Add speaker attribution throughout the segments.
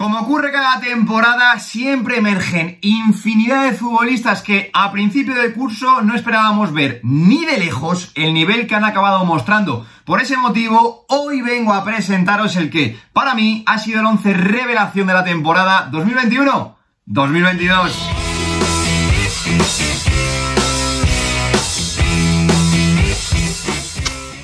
Speaker 1: Como ocurre cada temporada, siempre emergen infinidad de futbolistas que a principio del curso no esperábamos ver ni de lejos el nivel que han acabado mostrando. Por ese motivo, hoy vengo a presentaros el que, para mí, ha sido el 11 revelación de la temporada 2021-2022.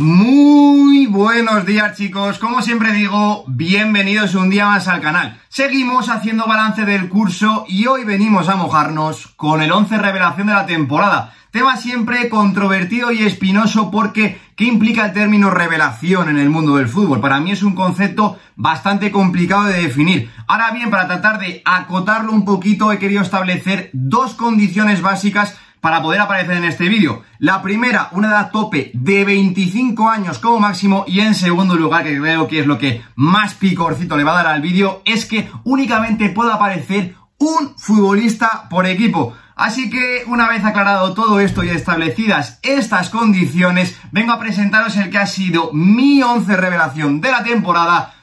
Speaker 1: Muy buenos días chicos, como siempre digo, bienvenidos un día más al canal. Seguimos haciendo balance del curso y hoy venimos a mojarnos con el 11 revelación de la temporada. Tema siempre controvertido y espinoso porque ¿qué implica el término revelación en el mundo del fútbol? Para mí es un concepto bastante complicado de definir. Ahora bien, para tratar de acotarlo un poquito he querido establecer dos condiciones básicas para poder aparecer en este vídeo. La primera, una edad tope de 25 años como máximo y en segundo lugar, que creo que es lo que más picorcito le va a dar al vídeo, es que únicamente pueda aparecer un futbolista por equipo. Así que una vez aclarado todo esto y establecidas estas condiciones, vengo a presentaros el que ha sido mi 11 revelación de la temporada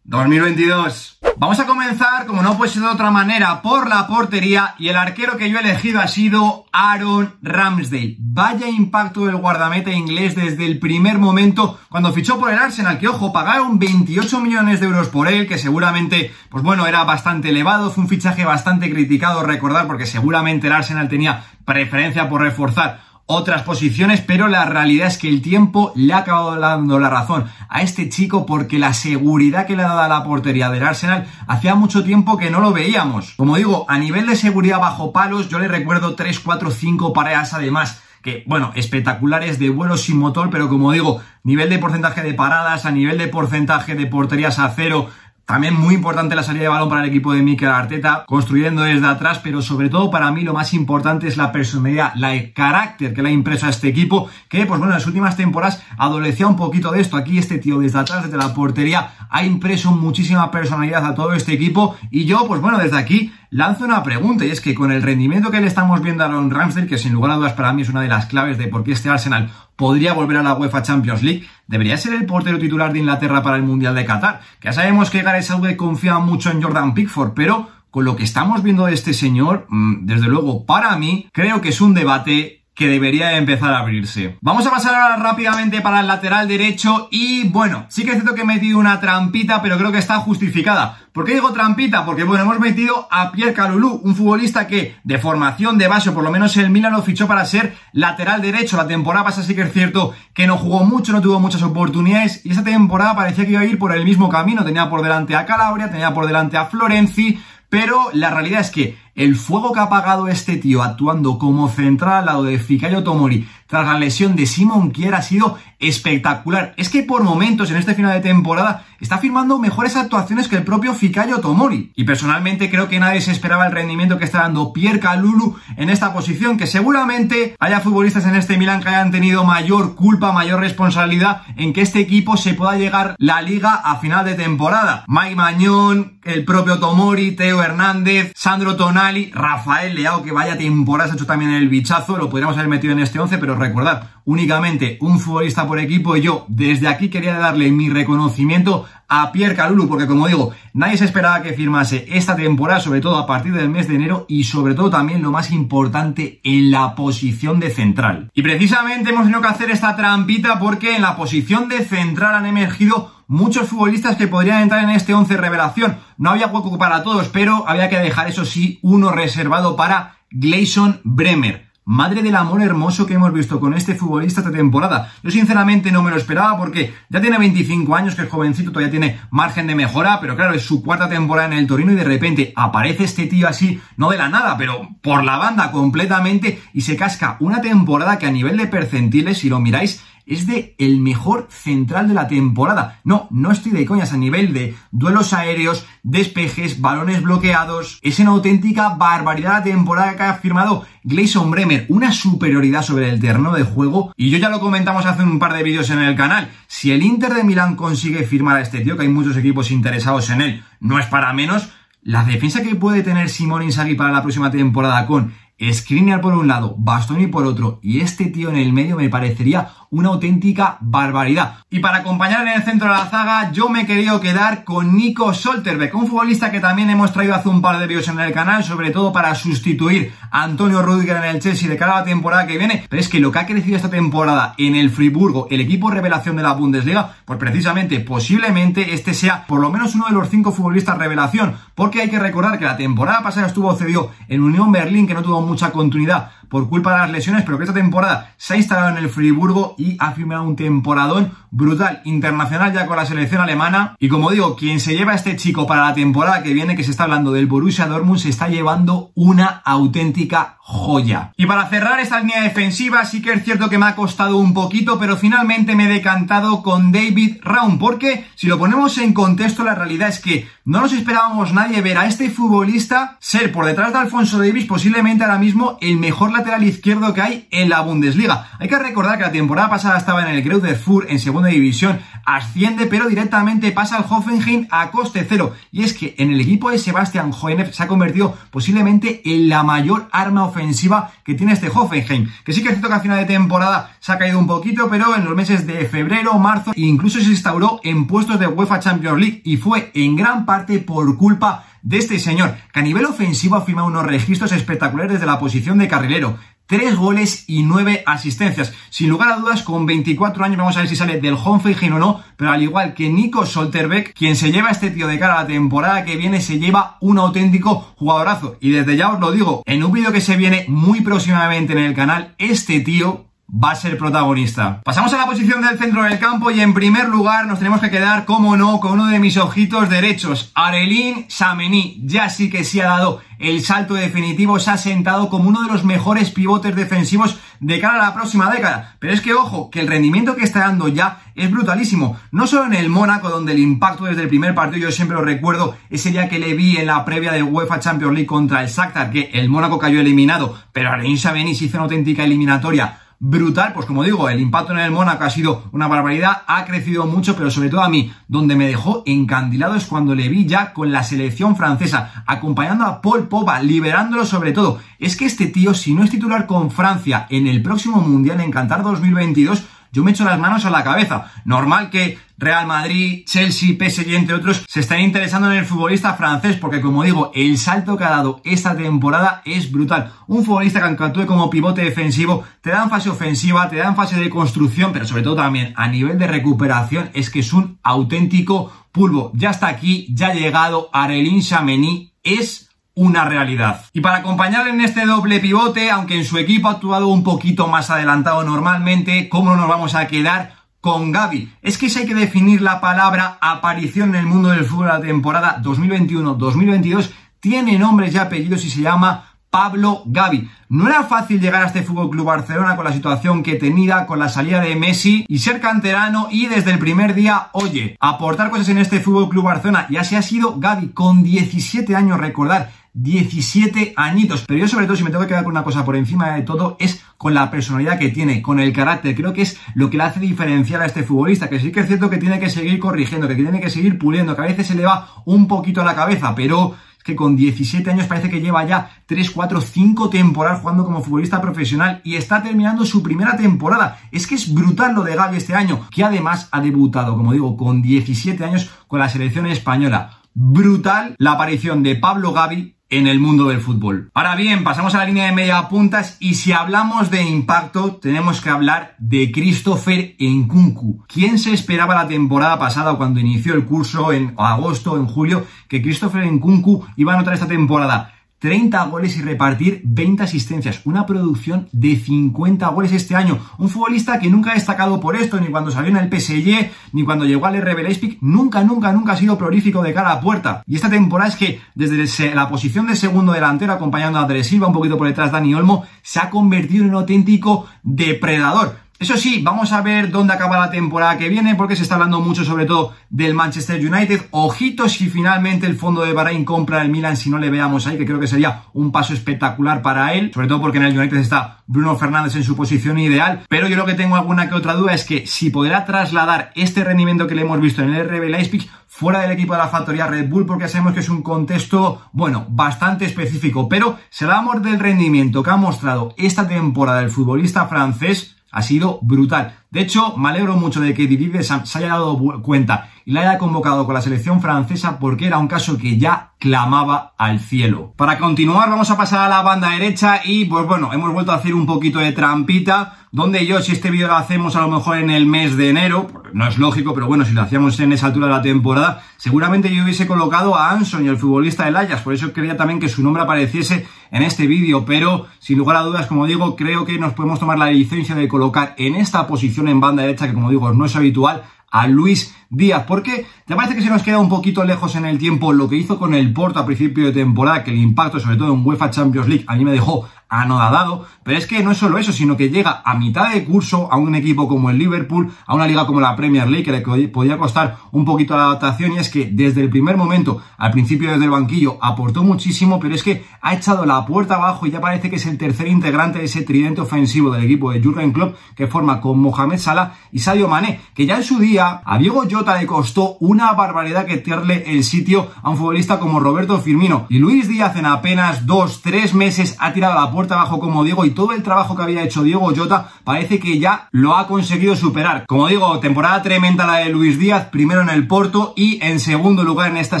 Speaker 1: 2021-2022. Vamos a comenzar, como no puede ser de otra manera, por la portería y el arquero que yo he elegido ha sido Aaron Ramsdale. Vaya impacto del guardameta inglés desde el primer momento cuando fichó por el Arsenal, que ojo, pagaron 28 millones de euros por él, que seguramente, pues bueno, era bastante elevado, fue un fichaje bastante criticado, recordar, porque seguramente el Arsenal tenía preferencia por reforzar otras posiciones, pero la realidad es que el tiempo le ha acabado dando la razón a este chico porque la seguridad que le ha dado a la portería del Arsenal hacía mucho tiempo que no lo veíamos. Como digo, a nivel de seguridad bajo palos, yo le recuerdo 3, 4, 5 paradas además que, bueno, espectaculares de vuelo sin motor, pero como digo, nivel de porcentaje de paradas, a nivel de porcentaje de porterías a cero, también muy importante la salida de balón para el equipo de Mikel Arteta, construyendo desde atrás, pero sobre todo para mí lo más importante es la personalidad, la carácter que le ha impreso a este equipo, que pues bueno, en las últimas temporadas adolecía un poquito de esto. Aquí este tío desde atrás, desde la portería, ha impreso muchísima personalidad a todo este equipo y yo, pues bueno, desde aquí lanzo una pregunta y es que con el rendimiento que le estamos viendo a Aaron Ramsdale, que sin lugar a dudas para mí es una de las claves de por qué este Arsenal podría volver a la UEFA Champions League, debería ser el portero titular de Inglaterra para el Mundial de Qatar. Ya sabemos que Gareth Southgate confía mucho en Jordan Pickford, pero con lo que estamos viendo de este señor, mm, desde luego para mí, creo que es un debate que debería empezar a abrirse. Vamos a pasar ahora rápidamente para el lateral derecho y bueno, sí que es cierto que he metido una trampita, pero creo que está justificada. ¿Por qué digo trampita? Porque bueno, hemos metido a Pierre Calulú, un futbolista que de formación de base, por lo menos el Milan lo fichó para ser lateral derecho. La temporada pasada sí que es cierto que no jugó mucho, no tuvo muchas oportunidades y esa temporada parecía que iba a ir por el mismo camino. Tenía por delante a Calabria, tenía por delante a Florenzi, pero la realidad es que el fuego que ha apagado este tío actuando como central al lado de Fikayo Tomori tras la lesión de Simon Kier ha sido espectacular. Es que por momentos en este final de temporada está firmando mejores actuaciones que el propio Fikayo Tomori. Y personalmente creo que nadie se esperaba el rendimiento que está dando Pierre Calulu en esta posición, que seguramente haya futbolistas en este Milan que hayan tenido mayor culpa, mayor responsabilidad en que este equipo se pueda llegar la liga a final de temporada. Mike Mañón, el propio Tomori, Teo Hernández, Sandro Tonali, Rafael Leao, que vaya temporada ha hecho también el bichazo, lo podríamos haber metido en este 11, pero recordad, únicamente un futbolista por equipo y yo desde aquí quería darle mi reconocimiento a Pierre Calulu, porque como digo, nadie se esperaba que firmase esta temporada, sobre todo a partir del mes de enero y sobre todo también lo más importante en la posición de central. Y precisamente hemos tenido que hacer esta trampita porque en la posición de central han emergido muchos futbolistas que podrían entrar en este 11 revelación. No había hueco para todos, pero había que dejar eso sí uno reservado para Gleison Bremer. Madre del amor hermoso que hemos visto con este futbolista esta temporada. Yo sinceramente no me lo esperaba porque ya tiene 25 años, que es jovencito, todavía tiene margen de mejora, pero claro, es su cuarta temporada en el Torino y de repente aparece este tío así, no de la nada, pero por la banda completamente y se casca una temporada que a nivel de percentiles, si lo miráis, es de el mejor central de la temporada. No, no estoy de coñas a nivel de duelos aéreos, despejes, balones bloqueados. Es una auténtica barbaridad la temporada que ha firmado Gleison Bremer. Una superioridad sobre el terreno de juego. Y yo ya lo comentamos hace un par de vídeos en el canal. Si el Inter de Milán consigue firmar a este tío, que hay muchos equipos interesados en él, no es para menos. La defensa que puede tener Simón Inzaghi para la próxima temporada con Skriniar por un lado, Bastoni por otro y este tío en el medio me parecería una auténtica barbaridad. Y para acompañar en el centro de la zaga, yo me he querido quedar con Nico Solterbeck, un futbolista que también hemos traído hace un par de vídeos en el canal, sobre todo para sustituir a Antonio Rudiger en el Chelsea de cara a la temporada que viene. Pero es que lo que ha crecido esta temporada en el Friburgo, el equipo revelación de la Bundesliga, pues precisamente, posiblemente este sea por lo menos uno de los cinco futbolistas revelación, porque hay que recordar que la temporada pasada estuvo cedido en Unión Berlín, que no tuvo mucha continuidad por culpa de las lesiones, pero que esta temporada se ha instalado en el Friburgo y ha firmado un temporadón brutal, internacional ya con la selección alemana. Y como digo, quien se lleva a este chico para la temporada que viene, que se está hablando del Borussia Dortmund, se está llevando una auténtica joya. Y para cerrar esta línea defensiva, sí que es cierto que me ha costado un poquito, pero finalmente me he decantado con David Raum, porque si lo ponemos en contexto, la realidad es que no nos esperábamos nadie ver a este futbolista ser por detrás de Alfonso Davis posiblemente ahora mismo el mejor lateral izquierdo que hay en la Bundesliga. Hay que recordar que la temporada pasada estaba en el Greuther Fur en segunda división, asciende pero directamente pasa al Hoffenheim a coste cero. Y es que en el equipo de Sebastian Hoeneß se ha convertido posiblemente en la mayor arma ofensiva que tiene este Hoffenheim. Que sí que es cierto que a final de temporada se ha caído un poquito, pero en los meses de febrero, marzo, incluso se instauró en puestos de UEFA Champions League y fue en gran parte por culpa de este señor, que a nivel ofensivo ha firmado unos registros espectaculares desde la posición de carrilero. Tres goles y nueve asistencias. Sin lugar a dudas, con 24 años, vamos a ver si sale del Hoffenheim o no, pero al igual que Nico Solterbeck, quien se lleva a este tío de cara a la temporada que viene, se lleva un auténtico jugadorazo. Y desde ya os lo digo, en un vídeo que se viene muy próximamente en el canal, este tío va a ser protagonista. Pasamos a la posición del centro del campo y en primer lugar nos tenemos que quedar, como no, con uno de mis ojitos derechos, Arelín Samení. Ya sí que sí ha dado el salto definitivo, se ha sentado como uno de los mejores pivotes defensivos de cara a la próxima década. Pero es que ojo, que el rendimiento que está dando ya es brutalísimo. No solo en el Mónaco, donde el impacto desde el primer partido, yo siempre lo recuerdo, ese día que le vi en la previa de UEFA Champions League contra el Shakhtar, que el Mónaco cayó eliminado, pero Arelín Samení se hizo una auténtica eliminatoria brutal, pues como digo, el impacto en el Mónaco ha sido una barbaridad, ha crecido mucho, pero sobre todo a mí, donde me dejó encandilado es cuando le vi ya con la selección francesa, acompañando a Paul Pogba, liberándolo sobre todo. Es que este tío, si no es titular con Francia en el próximo Mundial en Qatar 2022, yo me echo las manos a la cabeza. Normal que Real Madrid, Chelsea, PSG, entre otros, se están interesando en el futbolista francés, porque como digo, el salto que ha dado esta temporada es brutal. Un futbolista que actúe como pivote defensivo, te da en fase ofensiva, te da en fase de construcción, pero sobre todo también a nivel de recuperación, es que es un auténtico pulvo. Ya está aquí, ya ha llegado Arelín Chamení, es una realidad. Y para acompañarle en este doble pivote, aunque en su equipo ha actuado un poquito más adelantado normalmente, ¿cómo no nos vamos a quedar con Gaby? Es que si hay que definir la palabra aparición en el mundo del fútbol de la temporada 2021-2022, tiene nombres y apellidos y se llama Pablo Gavi. No era fácil llegar a este Fútbol Club Barcelona con la situación que tenía, con la salida de Messi y ser canterano y desde el primer día, oye, aportar cosas en este Fútbol Club Barcelona. Y así ha sido Gavi con 17 años, recordar, 17 añitos. Pero yo sobre todo, si me tengo que quedar con una cosa por encima de todo, es con la personalidad que tiene, con el carácter. Creo que es lo que le hace diferenciar a este futbolista, que sí que es cierto que tiene que seguir corrigiendo, que tiene que seguir puliendo, que a veces se le va un poquito a la cabeza, pero que con 17 años parece que lleva ya 3, 4, 5 temporadas jugando como futbolista profesional y está terminando su primera temporada. Es que es brutal lo de Gaby este año, que además ha debutado, como digo, con 17 años con la selección española. Brutal la aparición de Pablo Gaby en el mundo del fútbol. Ahora bien, pasamos a la línea de media puntas y si hablamos de impacto, tenemos que hablar de Christopher Nkunku. ¿Quién se esperaba la temporada pasada cuando inició el curso en agosto, en julio, que Christopher Nkunku iba a anotar esta temporada? 30 goles y repartir 20 asistencias. Una producción de 50 goles este año. Un futbolista que nunca ha destacado por esto, ni cuando salió en el PSG, ni cuando llegó al RB Leipzig. Nunca, nunca, nunca ha sido prolífico de cara a puerta. Y esta temporada es que desde la posición de segundo delantero, acompañando a Andrés un poquito por detrás Dani Olmo, se ha convertido en un auténtico depredador. Eso sí, vamos a ver dónde acaba la temporada que viene, porque se está hablando mucho sobre todo del Manchester United. Ojito si finalmente el fondo de Bahrain compra el Milan, si no le veamos ahí, que creo que sería un paso espectacular para él, sobre todo porque en el United está Bruno Fernández en su posición ideal. Pero yo lo que tengo alguna que otra duda es que si podrá trasladar este rendimiento que le hemos visto en el RB Leipzig fuera del equipo de la factoría Red Bull, porque sabemos que es un contexto, bueno, bastante específico. Pero si hablamos del rendimiento que ha mostrado esta temporada el futbolista francés, ha sido brutal. De hecho, me alegro mucho de que Deschamps se haya dado cuenta la haya convocado con la selección francesa porque era un caso que ya clamaba al cielo. Para continuar, vamos a pasar a la banda derecha y pues bueno, hemos vuelto a hacer un poquito de trampita donde yo, si este vídeo lo hacemos a lo mejor en el mes de enero, no es lógico, pero bueno, si lo hacíamos en esa altura de la temporada, seguramente yo hubiese colocado a Anson el futbolista del Ajax, por eso quería también que su nombre apareciese en este vídeo, pero sin lugar a dudas, como digo, creo que nos podemos tomar la licencia de colocar en esta posición en banda derecha, que como digo, no es habitual, a Luis Díaz, porque te parece que se nos queda un poquito lejos en el tiempo lo que hizo con el Porto a principio de temporada, que el impacto, sobre todo en UEFA Champions League, a mí me dejó anodadado, pero es que no es solo eso, sino que llega a mitad de curso a un equipo como el Liverpool, a una liga como la Premier League, que le podía costar un poquito la adaptación, y es que desde el primer momento, al principio desde el banquillo, aportó muchísimo, pero es que ha echado la puerta abajo y ya parece que es el tercer integrante de ese tridente ofensivo del equipo de Jurgen Klopp, que forma con Mohamed Salah y Sadio Mané, que ya en su día a Diego Jota le costó una barbaridad que el sitio a un futbolista como Roberto Firmino, y Luis Díaz en apenas dos, tres meses ha tirado la puerta abajo como Diego y todo el trabajo que había hecho Diego Jota parece que ya lo ha conseguido superar. Como digo, temporada tremenda la de Luis Díaz, primero en el Porto y en segundo lugar en esta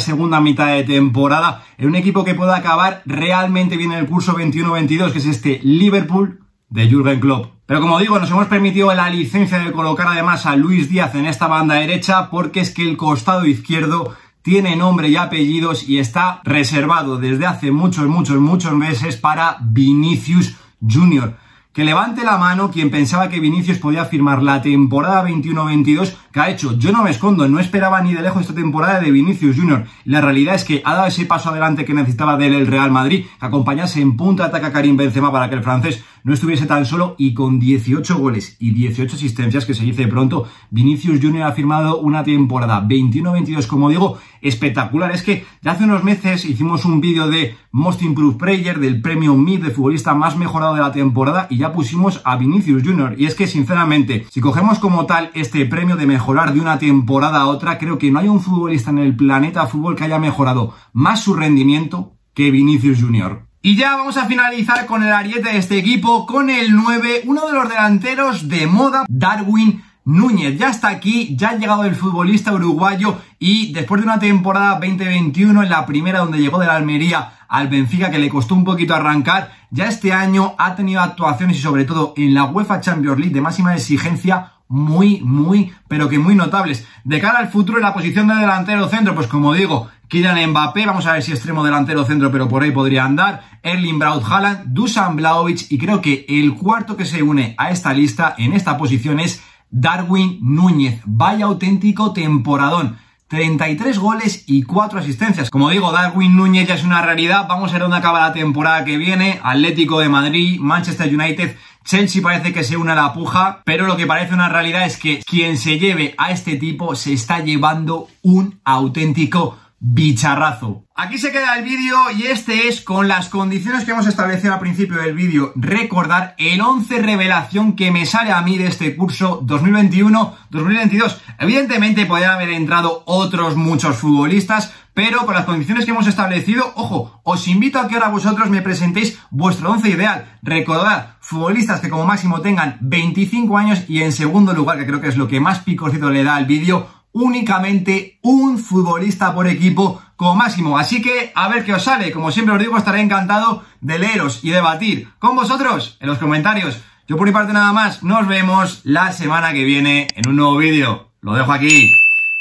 Speaker 1: segunda mitad de temporada en un equipo que pueda acabar realmente bien en el curso 21-22 que es este Liverpool de Jürgen Klopp. Pero como digo, nos hemos permitido la licencia de colocar además a Luis Díaz en esta banda derecha porque es que el costado izquierdo tiene nombre y apellidos y está reservado desde hace muchos, muchos, muchos meses para Vinicius Junior. Que levante la mano quien pensaba que Vinicius podía firmar la temporada 21-22 que ha hecho. Yo no me escondo, no esperaba ni de lejos esta temporada de Vinicius Junior. La realidad es que ha dado ese paso adelante que necesitaba del el Real Madrid, que acompañase en punta ataque a Karim Benzema para que el francés no estuviese tan solo y con 18 goles y 18 asistencias, que se dice pronto, Vinicius Junior ha firmado una temporada 21-22, como digo, espectacular. Es que ya hace unos meses hicimos un vídeo de Most Improved Player, del premio MID de futbolista más mejorado de la temporada y ya pusimos a Vinicius Junior. Y es que, sinceramente, si cogemos como tal este premio de mejorar de una temporada a otra, creo que no hay un futbolista en el planeta fútbol que haya mejorado más su rendimiento que Vinicius Junior. Y ya vamos a finalizar con el ariete de este equipo, con el 9, uno de los delanteros de moda, Darwin Núñez. Ya está aquí, ya ha llegado el futbolista uruguayo y después de una temporada 2021 en la primera donde llegó de la Almería al Benfica que le costó un poquito arrancar, ya este año ha tenido actuaciones y sobre todo en la UEFA Champions League de máxima exigencia muy, muy, pero que muy notables. De cara al futuro en la posición de delantero centro, pues como digo, Kylian Mbappé, vamos a ver si extremo delantero centro, pero por ahí podría andar, Erling Braut Haaland, Dusan Blaovic y creo que el cuarto que se une a esta lista en esta posición es Darwin Núñez. Vaya auténtico temporadón. 33 goles y 4 asistencias. Como digo, Darwin Núñez ya es una realidad. Vamos a ver dónde acaba la temporada que viene. Atlético de Madrid, Manchester United. Chelsea parece que se une a la puja, pero lo que parece una realidad es que quien se lleve a este tipo se está llevando un auténtico bicharrazo. Aquí se queda el vídeo y este es con las condiciones que hemos establecido al principio del vídeo. Recordar el 11 revelación que me sale a mí de este curso 2021-2022. Evidentemente podrían haber entrado otros muchos futbolistas, pero con las condiciones que hemos establecido, ojo, os invito a que ahora vosotros me presentéis vuestro 11 ideal. Recordad, futbolistas que como máximo tengan 25 años y en segundo lugar, que creo que es lo que más picocito le da al vídeo, únicamente un futbolista por equipo como máximo. Así que a ver qué os sale. Como siempre os digo, estaré encantado de leeros y debatir con vosotros en los comentarios. Yo por mi parte nada más. Nos vemos la semana que viene en un nuevo vídeo. Lo dejo aquí.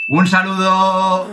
Speaker 1: Un saludo.